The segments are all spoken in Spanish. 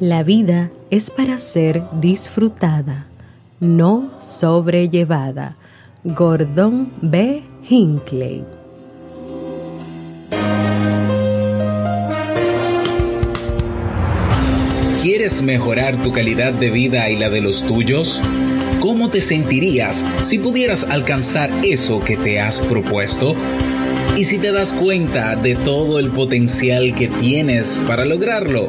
La vida es para ser disfrutada, no sobrellevada. Gordon B. Hinckley. ¿Quieres mejorar tu calidad de vida y la de los tuyos? ¿Cómo te sentirías si pudieras alcanzar eso que te has propuesto? ¿Y si te das cuenta de todo el potencial que tienes para lograrlo?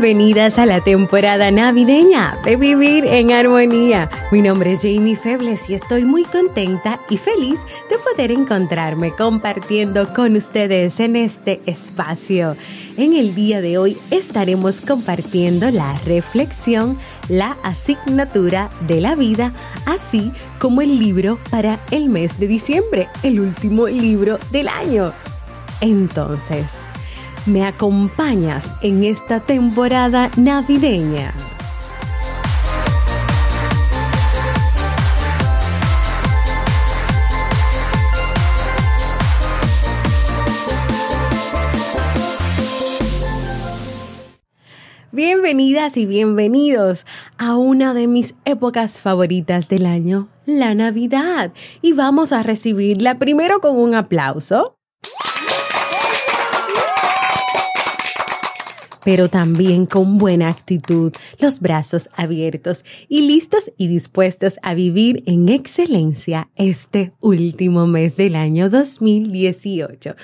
Bienvenidas a la temporada navideña de Vivir en Armonía. Mi nombre es Jamie Febles y estoy muy contenta y feliz de poder encontrarme compartiendo con ustedes en este espacio. En el día de hoy estaremos compartiendo la reflexión, la asignatura de la vida, así como el libro para el mes de diciembre, el último libro del año. Entonces, me acompañas en esta temporada navideña. Bienvenidas y bienvenidos a una de mis épocas favoritas del año, la Navidad. Y vamos a recibirla primero con un aplauso. Pero también con buena actitud, los brazos abiertos y listos y dispuestos a vivir en excelencia este último mes del año 2018.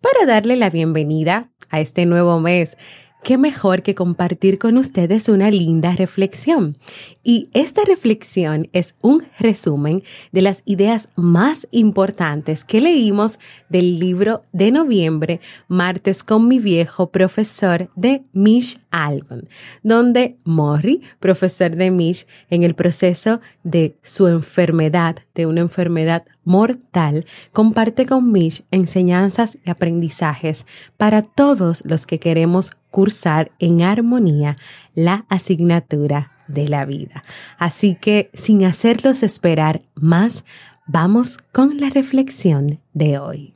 Para darle la bienvenida a este nuevo mes, qué mejor que compartir con ustedes una linda reflexión. Y esta reflexión es un resumen de las ideas más importantes que leímos del libro de noviembre, Martes con mi viejo profesor de Mish Albon, donde Morrie, profesor de Mish, en el proceso de su enfermedad, de una enfermedad mortal, comparte con Mish enseñanzas y aprendizajes para todos los que queremos cursar en armonía la asignatura de la vida. Así que, sin hacerlos esperar más, vamos con la reflexión de hoy.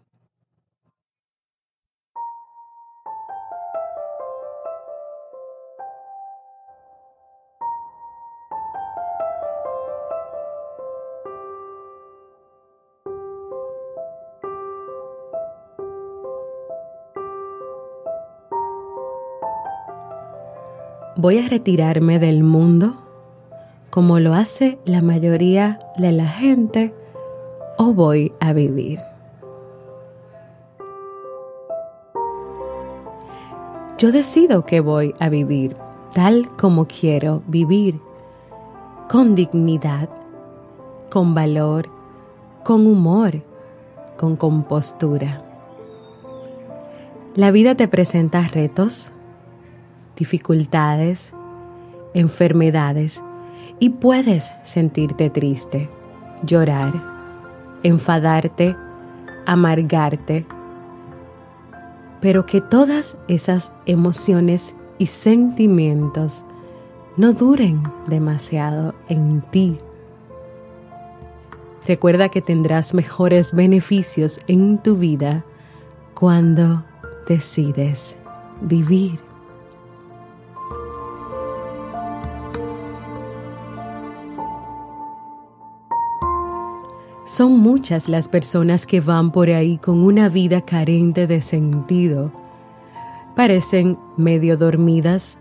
Voy a retirarme del mundo como lo hace la mayoría de la gente o voy a vivir. Yo decido que voy a vivir tal como quiero vivir, con dignidad, con valor, con humor, con compostura. La vida te presenta retos, dificultades, enfermedades y puedes sentirte triste, llorar, enfadarte, amargarte, pero que todas esas emociones y sentimientos no duren demasiado en ti. Recuerda que tendrás mejores beneficios en tu vida cuando decides vivir. Son muchas las personas que van por ahí con una vida carente de sentido. Parecen medio dormidas,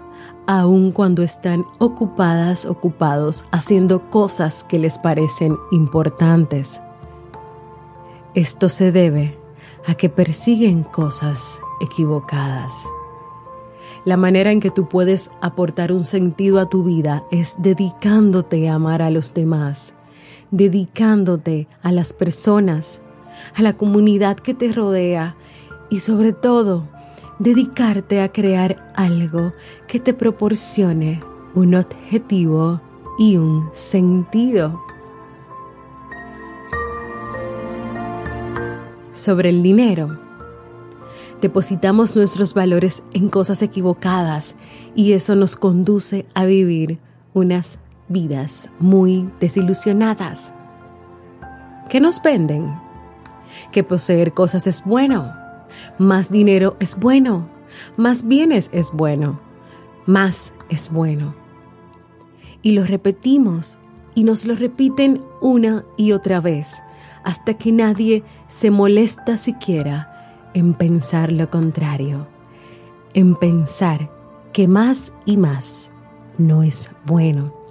aun cuando están ocupadas, ocupados, haciendo cosas que les parecen importantes. Esto se debe a que persiguen cosas equivocadas. La manera en que tú puedes aportar un sentido a tu vida es dedicándote a amar a los demás, dedicándote a las personas, a la comunidad que te rodea y sobre todo dedicarte a crear algo que te proporcione un objetivo y un sentido. Sobre el dinero depositamos nuestros valores en cosas equivocadas y eso nos conduce a vivir unas vidas muy desilusionadas. ¿Qué nos venden? Que poseer cosas es bueno, más dinero es bueno, más bienes es bueno, más es bueno. Y lo repetimos y nos lo repiten una y otra vez hasta que nadie se molesta siquiera en pensar lo contrario, en pensar que más y más no es bueno.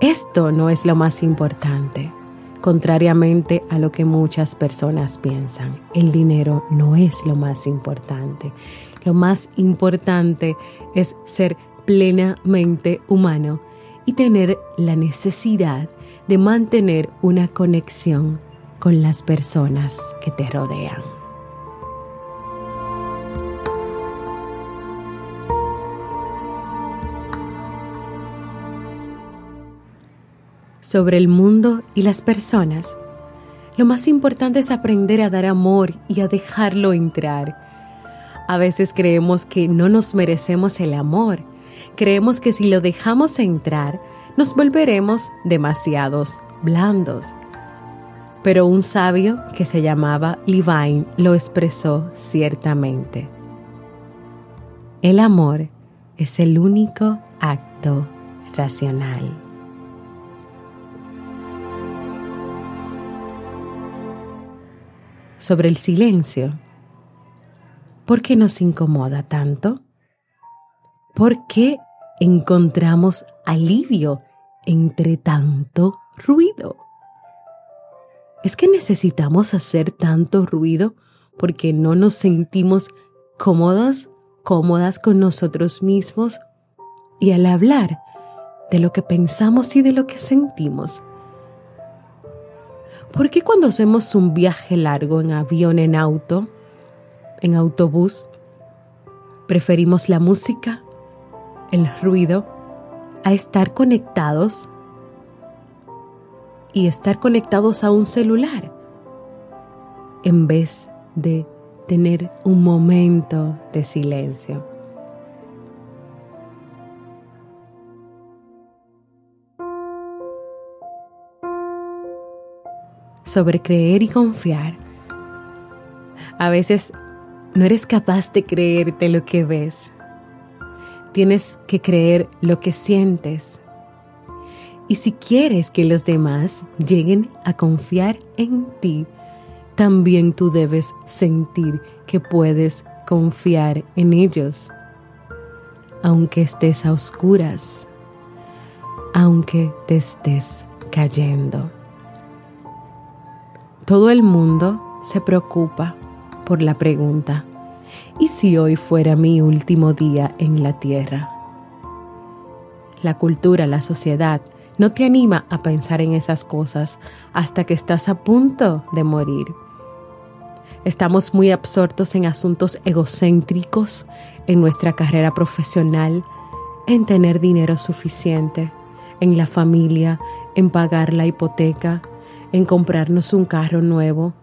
Esto no es lo más importante, contrariamente a lo que muchas personas piensan. El dinero no es lo más importante. Lo más importante es ser plenamente humano y tener la necesidad de mantener una conexión con las personas que te rodean. Sobre el mundo y las personas, lo más importante es aprender a dar amor y a dejarlo entrar. A veces creemos que no nos merecemos el amor. Creemos que si lo dejamos entrar, nos volveremos demasiados blandos. Pero un sabio que se llamaba Levine lo expresó ciertamente. El amor es el único acto racional. Sobre el silencio. ¿Por qué nos incomoda tanto? ¿Por qué encontramos alivio entre tanto ruido? ¿Es que necesitamos hacer tanto ruido porque no nos sentimos cómodos, cómodas con nosotros mismos? Y al hablar de lo que pensamos y de lo que sentimos, ¿Por qué cuando hacemos un viaje largo en avión, en auto, en autobús, preferimos la música, el ruido, a estar conectados y estar conectados a un celular en vez de tener un momento de silencio? Sobre creer y confiar. A veces no eres capaz de creerte lo que ves. Tienes que creer lo que sientes. Y si quieres que los demás lleguen a confiar en ti, también tú debes sentir que puedes confiar en ellos. Aunque estés a oscuras, aunque te estés cayendo. Todo el mundo se preocupa por la pregunta, ¿y si hoy fuera mi último día en la tierra? La cultura, la sociedad, no te anima a pensar en esas cosas hasta que estás a punto de morir. Estamos muy absortos en asuntos egocéntricos, en nuestra carrera profesional, en tener dinero suficiente, en la familia, en pagar la hipoteca, en comprarnos un carro nuevo,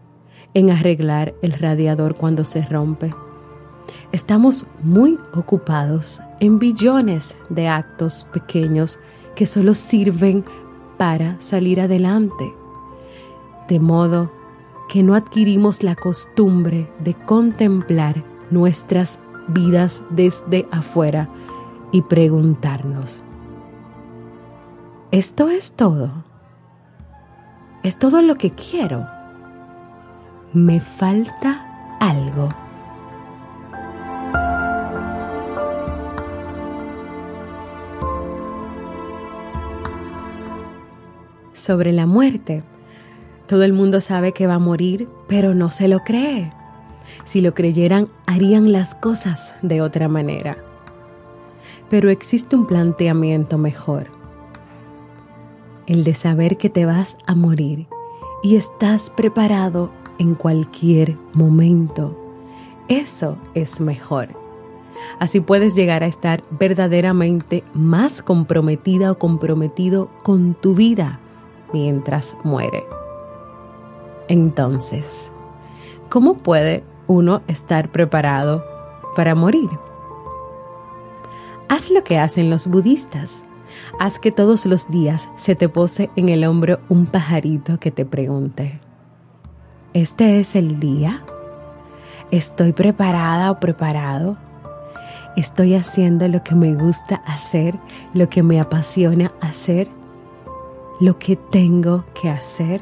en arreglar el radiador cuando se rompe. Estamos muy ocupados en billones de actos pequeños que solo sirven para salir adelante, de modo que no adquirimos la costumbre de contemplar nuestras vidas desde afuera y preguntarnos, ¿esto es todo? Es todo lo que quiero. Me falta algo. Sobre la muerte. Todo el mundo sabe que va a morir, pero no se lo cree. Si lo creyeran, harían las cosas de otra manera. Pero existe un planteamiento mejor. El de saber que te vas a morir y estás preparado en cualquier momento. Eso es mejor. Así puedes llegar a estar verdaderamente más comprometida o comprometido con tu vida mientras muere. Entonces, ¿cómo puede uno estar preparado para morir? Haz lo que hacen los budistas. Haz que todos los días se te pose en el hombro un pajarito que te pregunte, ¿este es el día? ¿Estoy preparada o preparado? ¿Estoy haciendo lo que me gusta hacer, lo que me apasiona hacer, lo que tengo que hacer?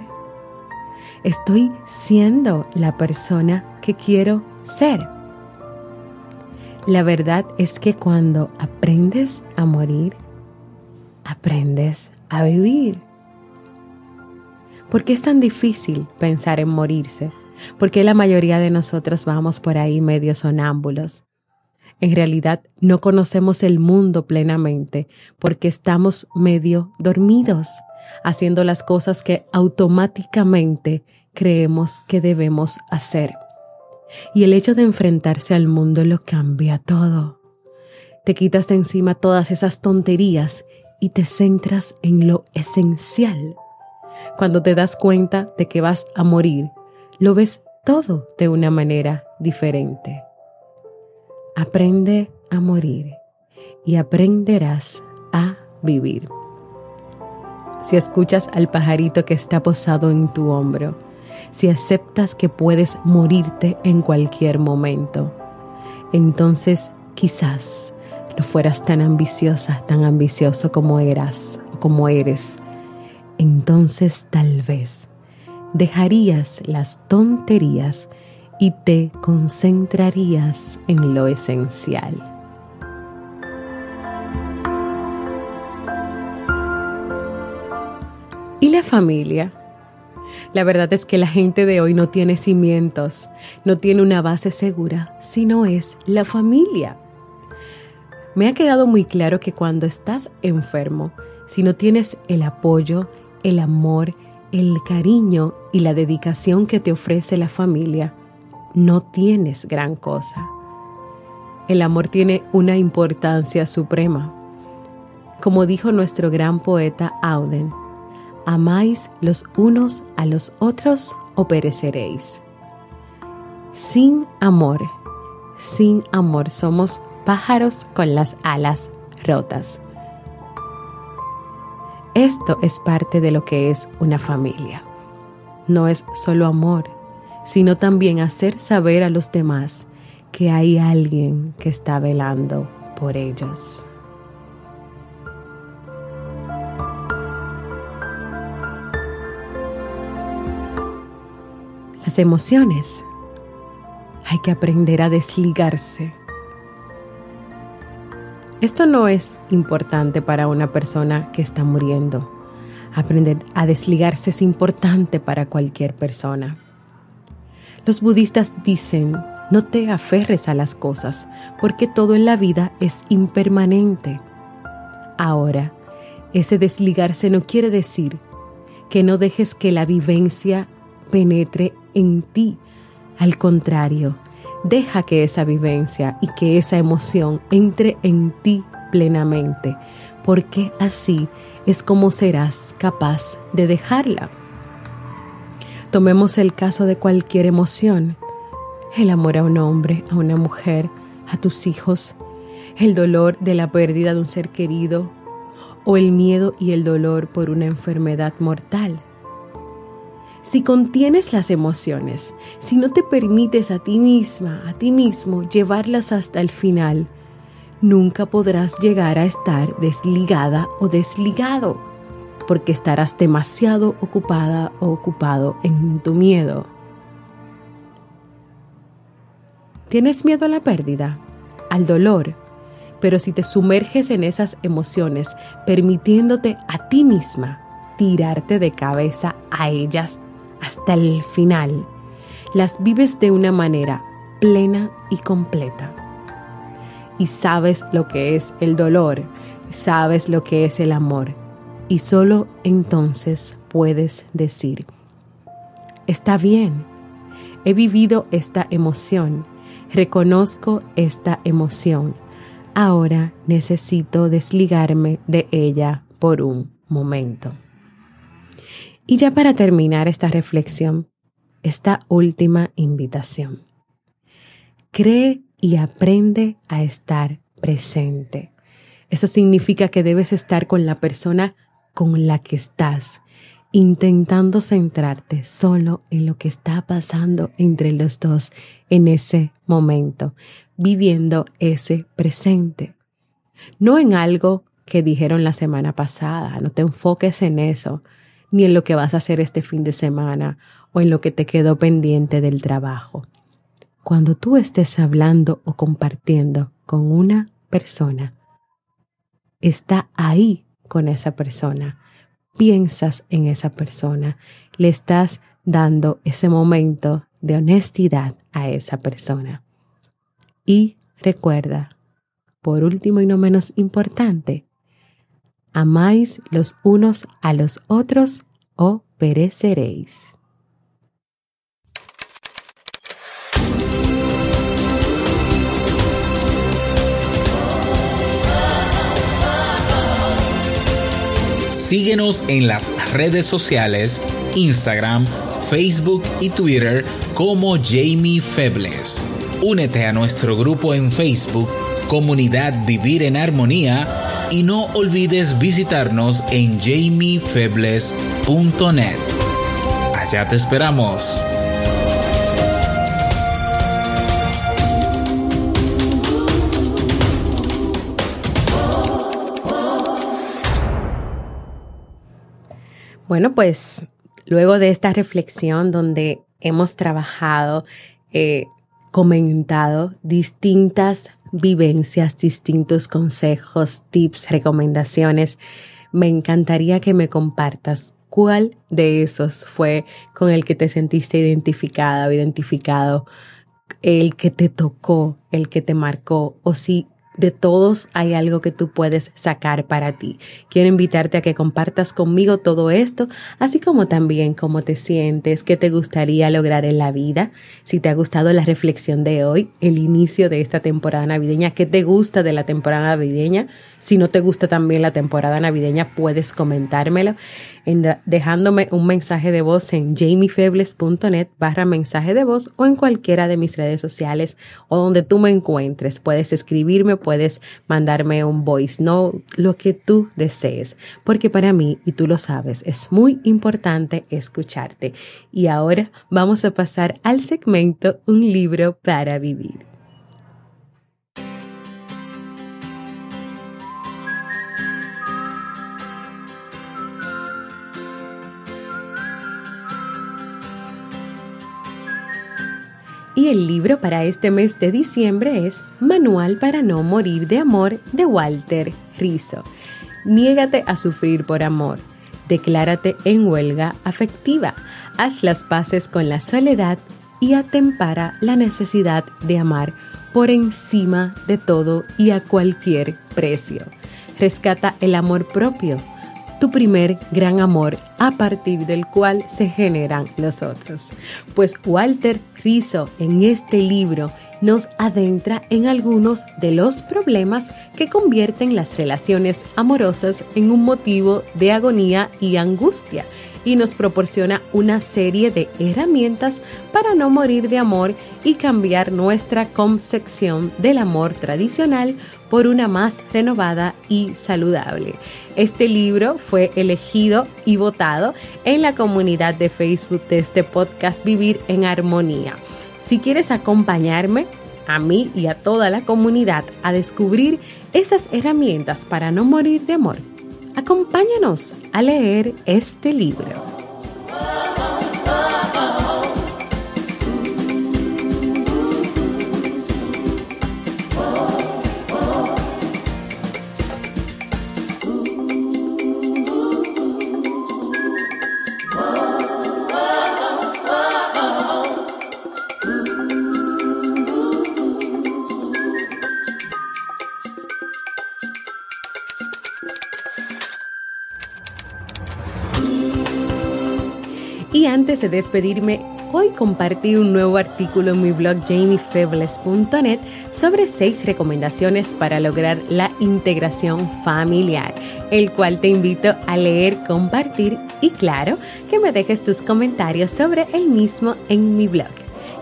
¿Estoy siendo la persona que quiero ser? La verdad es que cuando aprendes a morir, aprendes a vivir. ¿Por qué es tan difícil pensar en morirse? ¿Por qué la mayoría de nosotros vamos por ahí medio sonámbulos? En realidad no conocemos el mundo plenamente porque estamos medio dormidos, haciendo las cosas que automáticamente creemos que debemos hacer. Y el hecho de enfrentarse al mundo lo cambia todo. Te quitas de encima todas esas tonterías y te centras en lo esencial. Cuando te das cuenta de que vas a morir, lo ves todo de una manera diferente. Aprende a morir y aprenderás a vivir. Si escuchas al pajarito que está posado en tu hombro, si aceptas que puedes morirte en cualquier momento, entonces quizás fueras tan ambiciosa, tan ambicioso como eras o como eres. Entonces tal vez dejarías las tonterías y te concentrarías en lo esencial. ¿Y la familia? La verdad es que la gente de hoy no tiene cimientos, no tiene una base segura, sino es la familia. Me ha quedado muy claro que cuando estás enfermo, si no tienes el apoyo, el amor, el cariño y la dedicación que te ofrece la familia, no tienes gran cosa. El amor tiene una importancia suprema. Como dijo nuestro gran poeta Auden, amáis los unos a los otros o pereceréis. Sin amor, sin amor somos pájaros con las alas rotas. Esto es parte de lo que es una familia. No es solo amor, sino también hacer saber a los demás que hay alguien que está velando por ellos. Las emociones. Hay que aprender a desligarse. Esto no es importante para una persona que está muriendo. Aprender a desligarse es importante para cualquier persona. Los budistas dicen, no te aferres a las cosas, porque todo en la vida es impermanente. Ahora, ese desligarse no quiere decir que no dejes que la vivencia penetre en ti. Al contrario, deja que esa vivencia y que esa emoción entre en ti plenamente, porque así es como serás capaz de dejarla. Tomemos el caso de cualquier emoción, el amor a un hombre, a una mujer, a tus hijos, el dolor de la pérdida de un ser querido o el miedo y el dolor por una enfermedad mortal si contienes las emociones, si no te permites a ti misma, a ti mismo, llevarlas hasta el final, nunca podrás llegar a estar desligada o desligado. porque estarás demasiado ocupada o ocupado en tu miedo. ¿Tienes miedo a la pérdida? ¿Al dolor? Pero si te sumerges en esas emociones, permitiéndote a ti misma tirarte de cabeza a ellas hasta el final, las vives de una manera plena y completa. Y sabes lo que es el dolor, sabes lo que es el amor. Y solo entonces puedes decir, está bien, he vivido esta emoción, reconozco esta emoción, ahora necesito desligarme de ella por un momento. Y ya para terminar esta reflexión, esta última invitación. Cree y aprende a estar presente. Eso significa que debes estar con la persona con la que estás, intentando centrarte solo en lo que está pasando entre los dos en ese momento, viviendo ese presente. No en algo que dijeron la semana pasada, no te enfoques en eso, ni en lo que vas a hacer este fin de semana o en lo que te quedó pendiente del trabajo. Cuando tú estés hablando o compartiendo con una persona, está ahí con esa persona, piensas en esa persona, le estás dando ese momento de honestidad a esa persona. Y recuerda, por último y no menos importante, amáis los unos a los otros o pereceréis. Síguenos en las redes sociales, Instagram, Facebook y Twitter como Jamie Febles. Únete a nuestro grupo en Facebook, Comunidad Vivir en Armonía, y no olvides visitarnos en jamiefebles.net. Allá te esperamos. Bueno, pues luego de esta reflexión donde hemos trabajado, eh, comentado distintas vivencias, distintos consejos, tips, recomendaciones, me encantaría que me compartas cuál de esos fue con el que te sentiste identificada o identificado, el que te tocó, el que te marcó, o si de todos hay algo que tú puedes sacar para ti. Quiero invitarte a que compartas conmigo todo esto, así como también cómo te sientes, qué te gustaría lograr en la vida. Si te ha gustado la reflexión de hoy, el inicio de esta temporada navideña, qué te gusta de la temporada navideña. Si no te gusta también la temporada navideña, puedes comentármelo dejándome un mensaje de voz en jamiefebles.net barra mensaje de voz o en cualquiera de mis redes sociales o donde tú me encuentres. Puedes escribirme, puedes mandarme un voice note, lo que tú desees, porque para mí, y tú lo sabes, es muy importante escucharte. Y ahora vamos a pasar al segmento Un libro para vivir. Y el libro para este mes de diciembre es Manual para no morir de amor de Walter Rizzo. Niégate a sufrir por amor. Declárate en huelga afectiva. Haz las paces con la soledad y atempara la necesidad de amar por encima de todo y a cualquier precio. Rescata el amor propio tu primer gran amor a partir del cual se generan los otros. Pues Walter Rizzo en este libro nos adentra en algunos de los problemas que convierten las relaciones amorosas en un motivo de agonía y angustia y nos proporciona una serie de herramientas para no morir de amor y cambiar nuestra concepción del amor tradicional por una más renovada y saludable. Este libro fue elegido y votado en la comunidad de Facebook de este podcast Vivir en Armonía. Si quieres acompañarme, a mí y a toda la comunidad a descubrir esas herramientas para no morir de amor, Acompáñanos a leer este libro. Despedirme, hoy compartí un nuevo artículo en mi blog jamiefebles.net sobre seis recomendaciones para lograr la integración familiar, el cual te invito a leer, compartir y claro, que me dejes tus comentarios sobre el mismo en mi blog.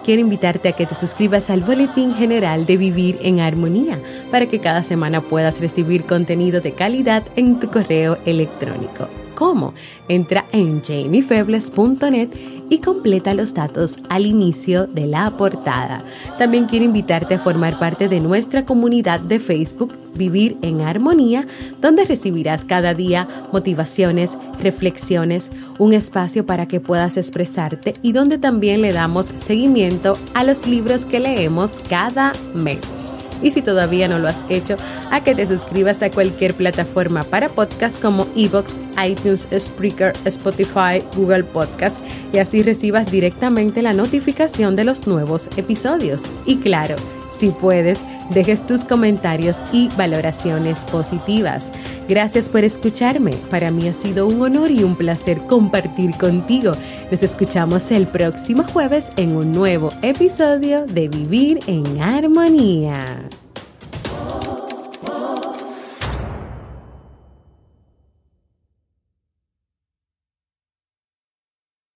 Quiero invitarte a que te suscribas al Boletín General de Vivir en Armonía para que cada semana puedas recibir contenido de calidad en tu correo electrónico cómo. Entra en jamiefebles.net y completa los datos al inicio de la portada. También quiero invitarte a formar parte de nuestra comunidad de Facebook Vivir en Armonía, donde recibirás cada día motivaciones, reflexiones, un espacio para que puedas expresarte y donde también le damos seguimiento a los libros que leemos cada mes y si todavía no lo has hecho, a que te suscribas a cualquier plataforma para podcast como Evox, iTunes, Spreaker, Spotify, Google Podcast y así recibas directamente la notificación de los nuevos episodios. Y claro, si puedes, dejes tus comentarios y valoraciones positivas. Gracias por escucharme. Para mí ha sido un honor y un placer compartir contigo. Nos escuchamos el próximo jueves en un nuevo episodio de Vivir en Armonía.